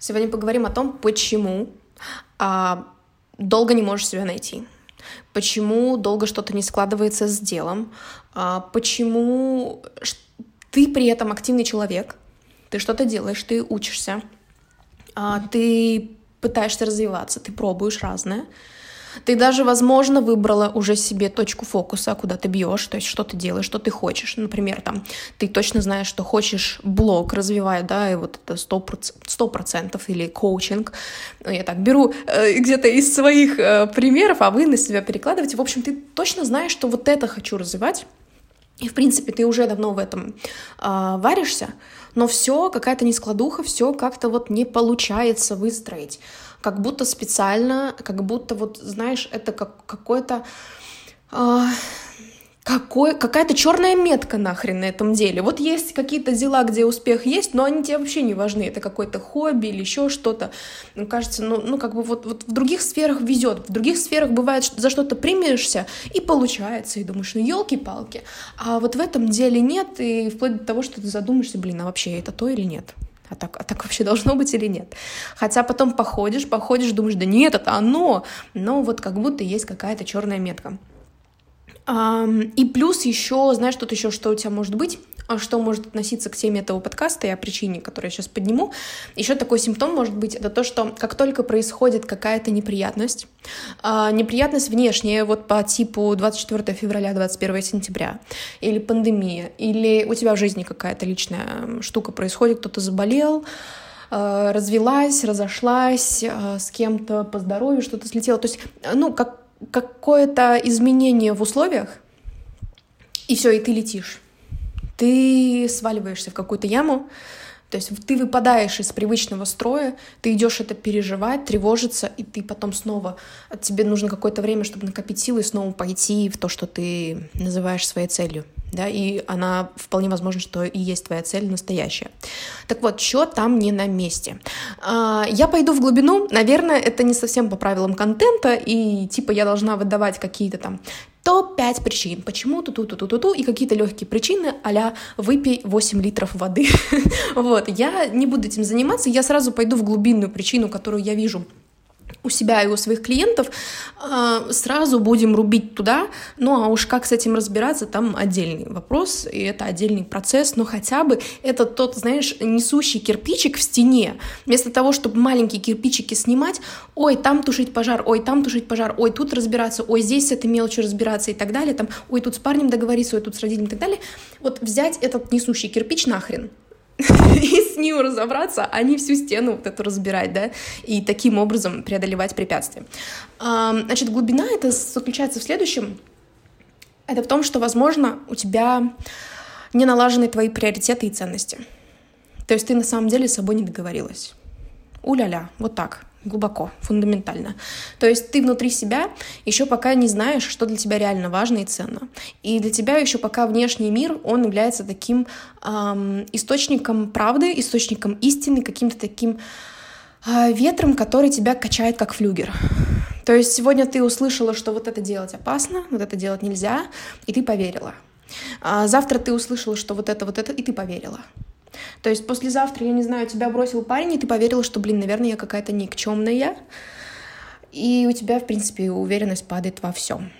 Сегодня поговорим о том, почему а, долго не можешь себя найти, почему долго что-то не складывается с делом, а, почему ты при этом активный человек, ты что-то делаешь, ты учишься, а, ты пытаешься развиваться, ты пробуешь разное, ты даже, возможно, выбрала уже себе точку фокуса, куда ты бьешь, то есть что ты делаешь, что ты хочешь. Например, там, ты точно знаешь, что хочешь блог развивать, да, и вот это сто процентов или коучинг. Ну, я так беру э, где-то из своих э, примеров, а вы на себя перекладываете. В общем, ты точно знаешь, что вот это хочу развивать, и, в принципе, ты уже давно в этом э, варишься, но все какая-то нескладуха, все как-то вот не получается выстроить как будто специально, как будто вот, знаешь, это как какой-то... Э, какой, какая-то черная метка нахрен на этом деле. Вот есть какие-то дела, где успех есть, но они тебе вообще не важны. Это какое-то хобби или еще что-то. Ну, кажется, ну, ну как бы вот, вот в других сферах везет. В других сферах бывает, за что-то примешься, и получается. И думаешь, ну елки-палки. А вот в этом деле нет, и вплоть до того, что ты задумаешься, блин, а вообще это то или нет? А так, а так вообще должно быть или нет. Хотя потом походишь, походишь, думаешь, да нет, это оно, но вот как будто есть какая-то черная метка. И плюс еще, знаешь, тут еще что у тебя может быть? А что может относиться к теме этого подкаста и о причине, которую я сейчас подниму. Еще такой симптом может быть, это то, что как только происходит какая-то неприятность, э, неприятность внешняя, вот по типу 24 февраля, 21 сентября, или пандемия, или у тебя в жизни какая-то личная штука происходит, кто-то заболел, э, развелась, разошлась, э, с кем-то по здоровью что-то слетело. То есть, ну, как какое-то изменение в условиях, и все, и ты летишь ты сваливаешься в какую-то яму, то есть ты выпадаешь из привычного строя, ты идешь это переживать, тревожиться, и ты потом снова, тебе нужно какое-то время, чтобы накопить силы снова пойти в то, что ты называешь своей целью. Да, и она вполне возможно, что и есть твоя цель настоящая. Так вот, что там не на месте? А, я пойду в глубину, наверное, это не совсем по правилам контента, и типа я должна выдавать какие-то там топ-5 причин, почему ту-ту-ту-ту-ту, и какие-то легкие причины, а выпей 8 литров воды. вот, я не буду этим заниматься, я сразу пойду в глубинную причину, которую я вижу у себя и у своих клиентов, а, сразу будем рубить туда. Ну а уж как с этим разбираться, там отдельный вопрос, и это отдельный процесс, но хотя бы это тот, знаешь, несущий кирпичик в стене. Вместо того, чтобы маленькие кирпичики снимать, ой, там тушить пожар, ой, там тушить пожар, ой, тут разбираться, ой, здесь с этой мелочью разбираться и так далее, там, ой, тут с парнем договориться, ой, тут с родителями и так далее. Вот взять этот несущий кирпич нахрен, и с ним разобраться, а не всю стену вот эту разбирать, да, и таким образом преодолевать препятствия. Значит, глубина это заключается в следующем. Это в том, что, возможно, у тебя не налажены твои приоритеты и ценности. То есть ты на самом деле с собой не договорилась. У-ля-ля, вот так глубоко, фундаментально. То есть ты внутри себя еще пока не знаешь, что для тебя реально важно и ценно. И для тебя еще пока внешний мир, он является таким эм, источником правды, источником истины, каким-то таким э, ветром, который тебя качает как флюгер. То есть сегодня ты услышала, что вот это делать опасно, вот это делать нельзя, и ты поверила. А завтра ты услышала, что вот это, вот это, и ты поверила. То есть послезавтра, я не знаю, тебя бросил парень, и ты поверила, что, блин, наверное, я какая-то никчемная, и у тебя, в принципе, уверенность падает во всем.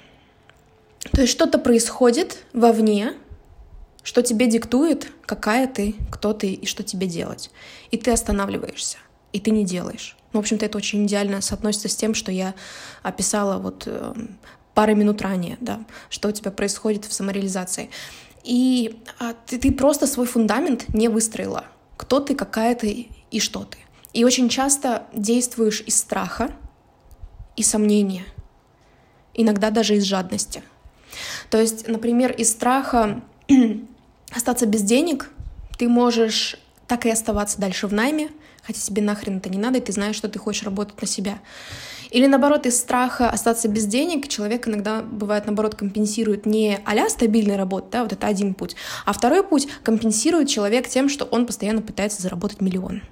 То есть что-то происходит вовне, что тебе диктует, какая ты, кто ты и что тебе делать. И ты останавливаешься, и ты не делаешь. Ну, в общем-то, это очень идеально соотносится с тем, что я описала вот э, пары минут ранее, да, что у тебя происходит в самореализации. И а, ты, ты просто свой фундамент не выстроила. Кто ты, какая ты и что ты. И очень часто действуешь из страха и сомнения. Иногда даже из жадности. То есть, например, из страха остаться без денег ты можешь так и оставаться дальше в найме, хотя тебе нахрен это не надо, и ты знаешь, что ты хочешь работать на себя. Или наоборот, из страха остаться без денег человек иногда бывает наоборот компенсирует не а стабильной работы, да, вот это один путь, а второй путь компенсирует человек тем, что он постоянно пытается заработать миллион.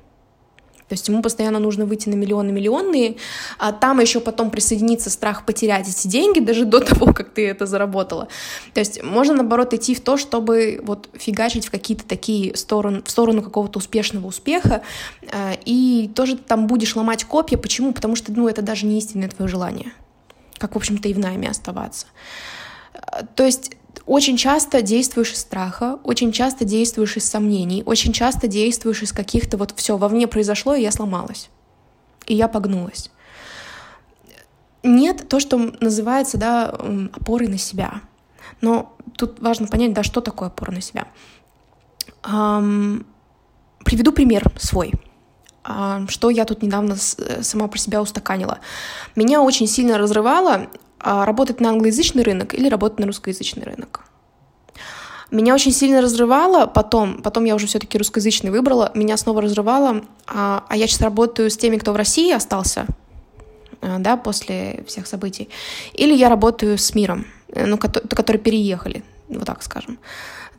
То есть ему постоянно нужно выйти на миллионы-миллионные, а там еще потом присоединится страх потерять эти деньги даже до того, как ты это заработала. То есть можно, наоборот, идти в то, чтобы вот фигачить в какие-то такие стороны, в сторону какого-то успешного успеха, э, и тоже там будешь ломать копья. Почему? Потому что, ну, это даже не истинное твое желание. Как, в общем-то, и в найме оставаться. Э, то есть очень часто действуешь из страха, очень часто действуешь из сомнений, очень часто действуешь из каких-то вот все, вовне произошло, и я сломалась. И я погнулась. Нет то, что называется, да, опорой на себя. Но тут важно понять, да, что такое опора на себя. Эм, приведу пример свой. Эм, что я тут недавно с, сама про себя устаканила. Меня очень сильно разрывало а, работать на англоязычный рынок или работать на русскоязычный рынок. Меня очень сильно разрывало потом, потом я уже все-таки русскоязычный выбрала, меня снова разрывало, а, а я сейчас работаю с теми, кто в России остался, а, да, после всех событий, или я работаю с миром, э, ну, которые переехали, вот так скажем.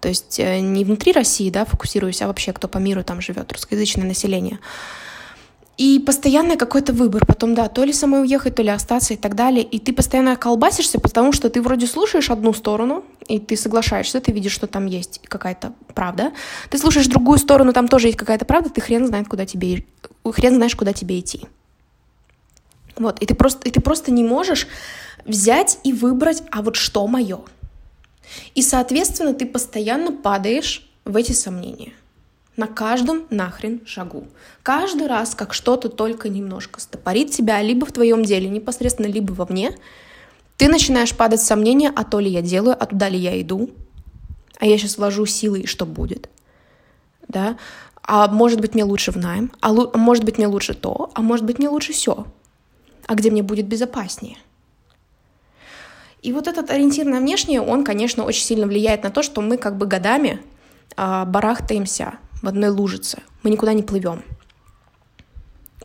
То есть э, не внутри России, да, фокусируюсь, а вообще кто по миру там живет, русскоязычное население. И постоянно какой-то выбор. Потом, да, то ли самой уехать, то ли остаться и так далее. И ты постоянно колбасишься, потому что ты вроде слушаешь одну сторону, и ты соглашаешься, ты видишь, что там есть какая-то правда. Ты слушаешь другую сторону, там тоже есть какая-то правда, ты хрен знает, куда тебе, хрен знаешь, куда тебе идти. Вот, и ты просто, и ты просто не можешь взять и выбрать, а вот что мое. И, соответственно, ты постоянно падаешь в эти сомнения на каждом нахрен шагу. Каждый раз, как что-то только немножко стопорит тебя либо в твоем деле непосредственно, либо вовне, ты начинаешь падать в сомнения, а то ли я делаю, а туда ли я иду, а я сейчас вложу силы, и что будет, да, а может быть мне лучше в найм, а лу- может быть мне лучше то, а может быть мне лучше все, а где мне будет безопаснее. И вот этот ориентир на внешнее, он, конечно, очень сильно влияет на то, что мы как бы годами а, барахтаемся в одной лужице. Мы никуда не плывем.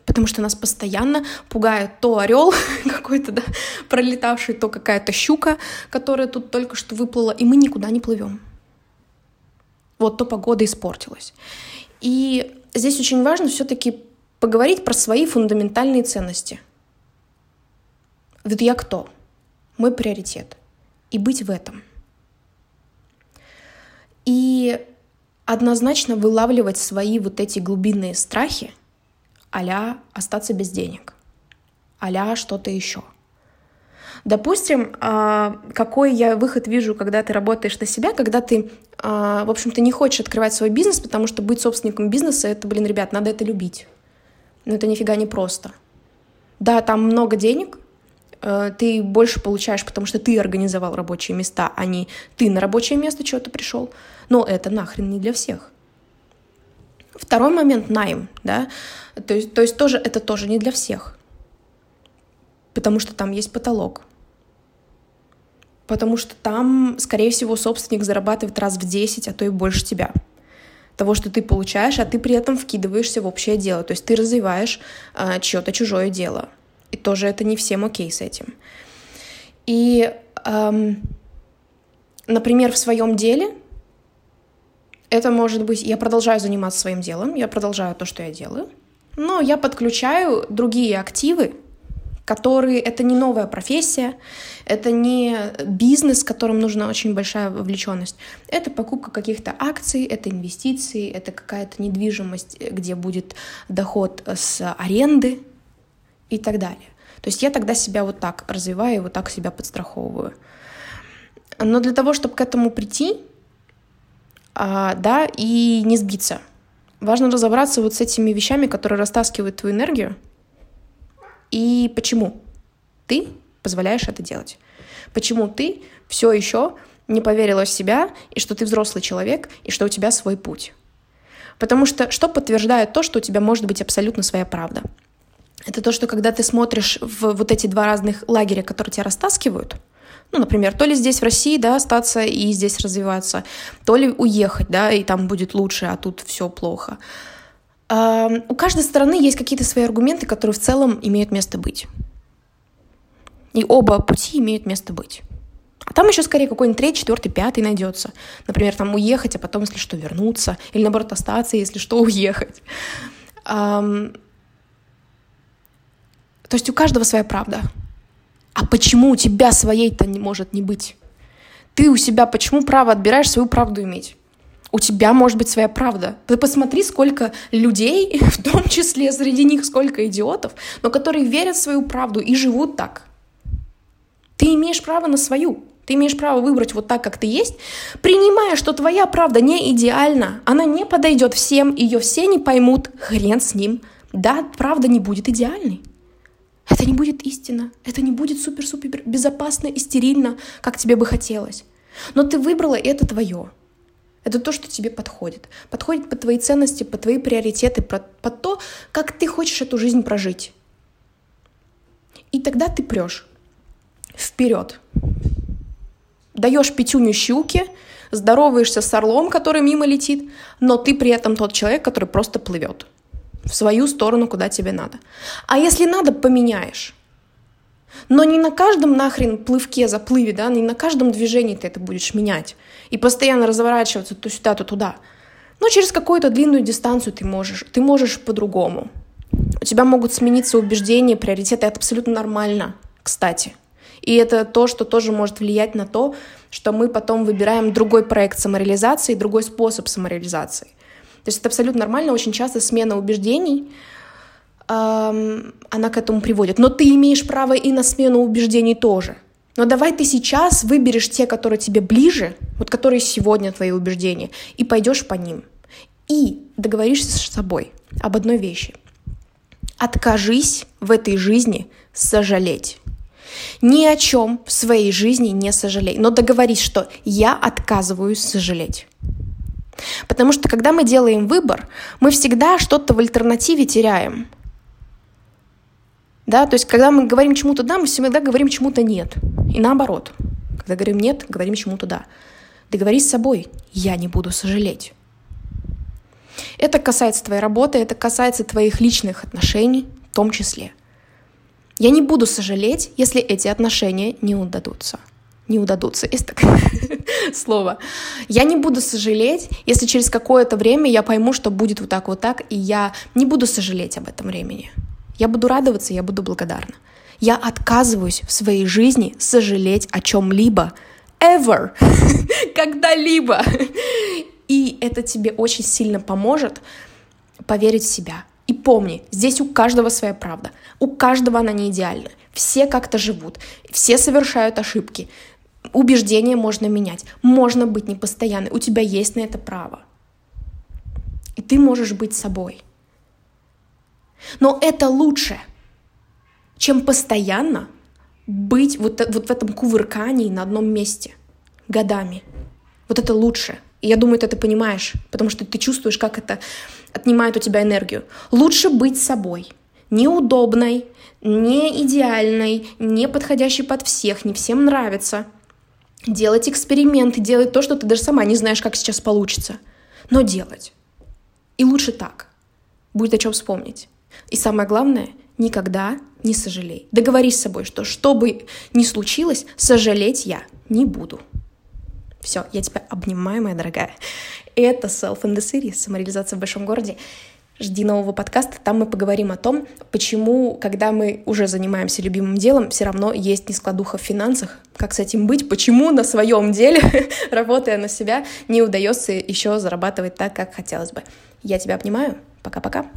Потому что нас постоянно пугает то орел какой-то, да, пролетавший, то какая-то щука, которая тут только что выплыла, и мы никуда не плывем. Вот то погода испортилась. И здесь очень важно все-таки поговорить про свои фундаментальные ценности. Вот я кто? Мой приоритет. И быть в этом. И однозначно вылавливать свои вот эти глубинные страхи, а остаться без денег, а что-то еще. Допустим, какой я выход вижу, когда ты работаешь на себя, когда ты, а, в общем-то, не хочешь открывать свой бизнес, потому что быть собственником бизнеса, это, блин, ребят, надо это любить. Но это нифига не просто. Да, там много денег, ты больше получаешь, потому что ты организовал рабочие места, а не ты на рабочее место чего-то пришел. Но это нахрен не для всех. Второй момент — найм, да, то есть, то есть тоже, это тоже не для всех, потому что там есть потолок, потому что там, скорее всего, собственник зарабатывает раз в 10, а то и больше тебя того, что ты получаешь, а ты при этом вкидываешься в общее дело. То есть ты развиваешь э, чье-то чужое дело. И тоже это не всем окей с этим. И, эм, например, в своем деле это может быть, я продолжаю заниматься своим делом, я продолжаю то, что я делаю, но я подключаю другие активы, которые это не новая профессия, это не бизнес, которым нужна очень большая вовлеченность. Это покупка каких-то акций, это инвестиции, это какая-то недвижимость, где будет доход с аренды и так далее. То есть я тогда себя вот так развиваю, вот так себя подстраховываю. Но для того, чтобы к этому прийти, а, да, и не сбиться. Важно разобраться вот с этими вещами, которые растаскивают твою энергию, и почему ты позволяешь это делать. Почему ты все еще не поверила в себя, и что ты взрослый человек, и что у тебя свой путь. Потому что что подтверждает то, что у тебя может быть абсолютно своя правда? Это то, что когда ты смотришь в вот эти два разных лагеря, которые тебя растаскивают — ну, например, то ли здесь в России, да, остаться и здесь развиваться, то ли уехать, да, и там будет лучше, а тут все плохо. У каждой стороны есть какие-то свои аргументы, которые в целом имеют место быть. И оба пути имеют место быть. А там еще скорее какой-нибудь третий, четвертый, пятый найдется. Например, там уехать, а потом, если что, вернуться. Или наоборот, остаться, если что, уехать. То есть у каждого своя правда. А почему у тебя своей-то не может не быть? Ты у себя почему право отбираешь свою правду иметь? У тебя может быть своя правда. Ты посмотри, сколько людей, в том числе среди них сколько идиотов, но которые верят в свою правду и живут так. Ты имеешь право на свою. Ты имеешь право выбрать вот так, как ты есть, принимая, что твоя правда не идеальна, она не подойдет всем, ее все не поймут, хрен с ним. Да, правда не будет идеальной. Это не будет истина, это не будет супер-супер безопасно и стерильно, как тебе бы хотелось. Но ты выбрала, и это твое. Это то, что тебе подходит. Подходит под твои ценности, под твои приоритеты, под, то, как ты хочешь эту жизнь прожить. И тогда ты прешь вперед. Даешь пятюню щуки, здороваешься с орлом, который мимо летит, но ты при этом тот человек, который просто плывет в свою сторону, куда тебе надо. А если надо, поменяешь. Но не на каждом нахрен плывке, заплыве, да, не на каждом движении ты это будешь менять. И постоянно разворачиваться то сюда, то туда. Но через какую-то длинную дистанцию ты можешь, ты можешь по-другому. У тебя могут смениться убеждения, приоритеты. Это абсолютно нормально, кстати. И это то, что тоже может влиять на то, что мы потом выбираем другой проект самореализации, другой способ самореализации. То есть это абсолютно нормально. Очень часто смена убеждений, она к этому приводит. Но ты имеешь право и на смену убеждений тоже. Но давай ты сейчас выберешь те, которые тебе ближе, вот которые сегодня твои убеждения, и пойдешь по ним. И договоришься с собой об одной вещи. Откажись в этой жизни сожалеть. Ни о чем в своей жизни не сожалей, но договорись, что я отказываюсь сожалеть. Потому что когда мы делаем выбор, мы всегда что-то в альтернативе теряем. Да, то есть когда мы говорим чему-то да, мы всегда говорим чему-то нет. И наоборот. Когда говорим нет, говорим чему-то да. Договорись с собой, я не буду сожалеть. Это касается твоей работы, это касается твоих личных отношений в том числе. Я не буду сожалеть, если эти отношения не удадутся не удадутся, есть такое слово. Я не буду сожалеть, если через какое-то время я пойму, что будет вот так, вот так, и я не буду сожалеть об этом времени. Я буду радоваться, я буду благодарна. Я отказываюсь в своей жизни сожалеть о чем-либо, ever, когда-либо. И это тебе очень сильно поможет поверить в себя. И помни, здесь у каждого своя правда. У каждого она не идеальна. Все как-то живут, все совершают ошибки. Убеждения можно менять, можно быть непостоянной, у тебя есть на это право. И ты можешь быть собой. Но это лучше, чем постоянно быть вот, вот в этом кувыркании на одном месте годами. Вот это лучше. И я думаю, ты это понимаешь, потому что ты чувствуешь, как это отнимает у тебя энергию. Лучше быть собой, неудобной, не идеальной, не подходящей под всех, не всем нравится, делать эксперименты, делать то, что ты даже сама не знаешь, как сейчас получится. Но делать. И лучше так. Будет о чем вспомнить. И самое главное, никогда не сожалей. Договорись с собой, что что бы ни случилось, сожалеть я не буду. Все, я тебя обнимаю, моя дорогая. Это Self in the City, самореализация в большом городе. Жди нового подкаста, там мы поговорим о том, почему, когда мы уже занимаемся любимым делом, все равно есть нескладуха в финансах, как с этим быть, почему на своем деле, работая на себя, не удается еще зарабатывать так, как хотелось бы. Я тебя обнимаю. Пока-пока.